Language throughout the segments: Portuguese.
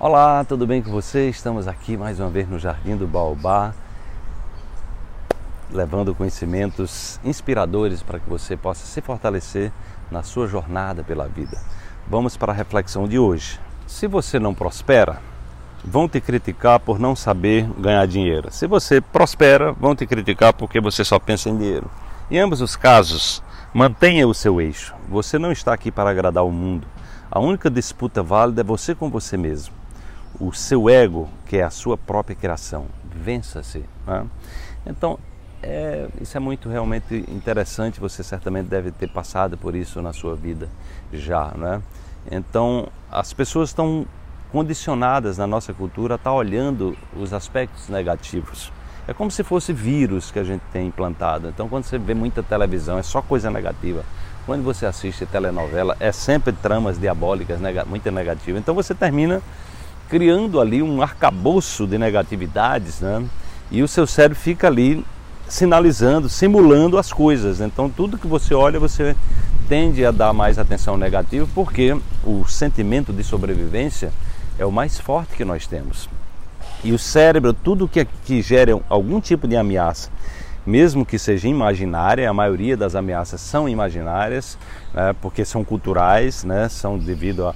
Olá, tudo bem com você? Estamos aqui mais uma vez no Jardim do Baobá, levando conhecimentos inspiradores para que você possa se fortalecer na sua jornada pela vida. Vamos para a reflexão de hoje. Se você não prospera, vão te criticar por não saber ganhar dinheiro. Se você prospera, vão te criticar porque você só pensa em dinheiro. Em ambos os casos, mantenha o seu eixo. Você não está aqui para agradar o mundo. A única disputa válida é você com você mesmo o seu ego, que é a sua própria criação. Vença-se. Né? Então, é, isso é muito realmente interessante. Você certamente deve ter passado por isso na sua vida já. Né? Então, as pessoas estão condicionadas na nossa cultura a estar tá olhando os aspectos negativos. É como se fosse vírus que a gente tem implantado. Então, quando você vê muita televisão, é só coisa negativa. Quando você assiste telenovela, é sempre tramas diabólicas, muito negativas. Então, você termina criando ali um arcabouço de negatividades, né? E o seu cérebro fica ali sinalizando, simulando as coisas. Então, tudo que você olha, você tende a dar mais atenção negativa, porque o sentimento de sobrevivência é o mais forte que nós temos. E o cérebro, tudo que, que gera algum tipo de ameaça, mesmo que seja imaginária, a maioria das ameaças são imaginárias, né, porque são culturais, né, são devido a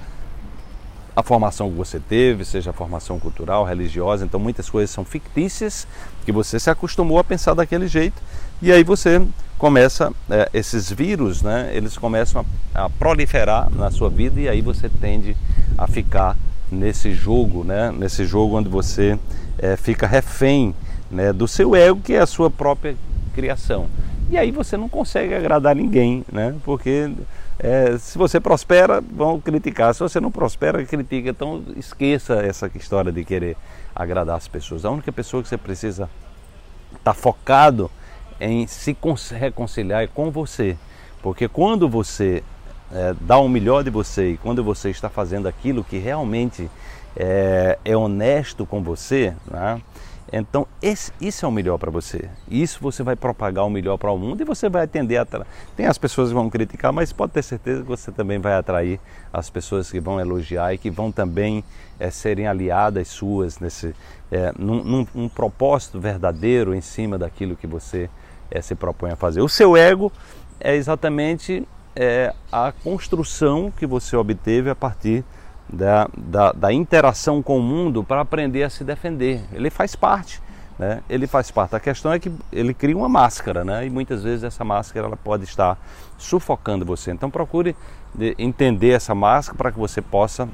a formação que você teve, seja a formação cultural, religiosa, então muitas coisas são fictícias que você se acostumou a pensar daquele jeito e aí você começa é, esses vírus, né? Eles começam a, a, proliferar na sua vida e aí você tende a ficar nesse jogo, né? Nesse jogo onde você é, fica refém né, do seu ego, que é a sua própria criação. E aí você não consegue agradar ninguém, né? Porque é, se você prospera, vão criticar. Se você não prospera, critica. Então esqueça essa história de querer agradar as pessoas. A única pessoa que você precisa estar tá focado em se reconciliar é com você. Porque quando você é, dá o melhor de você e quando você está fazendo aquilo que realmente é, é honesto com você, né? Então, esse, isso é o melhor para você. Isso você vai propagar o melhor para o mundo e você vai atender a. Tem as pessoas que vão criticar, mas pode ter certeza que você também vai atrair as pessoas que vão elogiar e que vão também é, serem aliadas suas nesse, é, num, num, num, propósito verdadeiro em cima daquilo que você é, se propõe a fazer. O seu ego é exatamente a construção que você obteve a partir da, da, da interação com o mundo para aprender a se defender. Ele faz parte. Né? Ele faz parte. A questão é que ele cria uma máscara, né? E muitas vezes essa máscara ela pode estar sufocando você. Então procure entender essa máscara para que você possa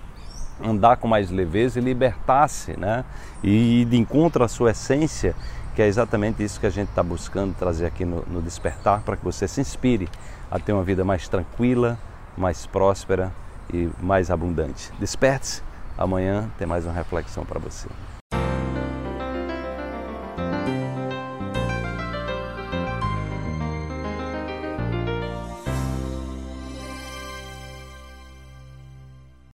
andar com mais leveza e libertar-se, né? E de encontro à sua essência, que é exatamente isso que a gente está buscando trazer aqui no, no Despertar, para que você se inspire a ter uma vida mais tranquila, mais próspera e mais abundante. Desperte-se, amanhã tem mais uma reflexão para você.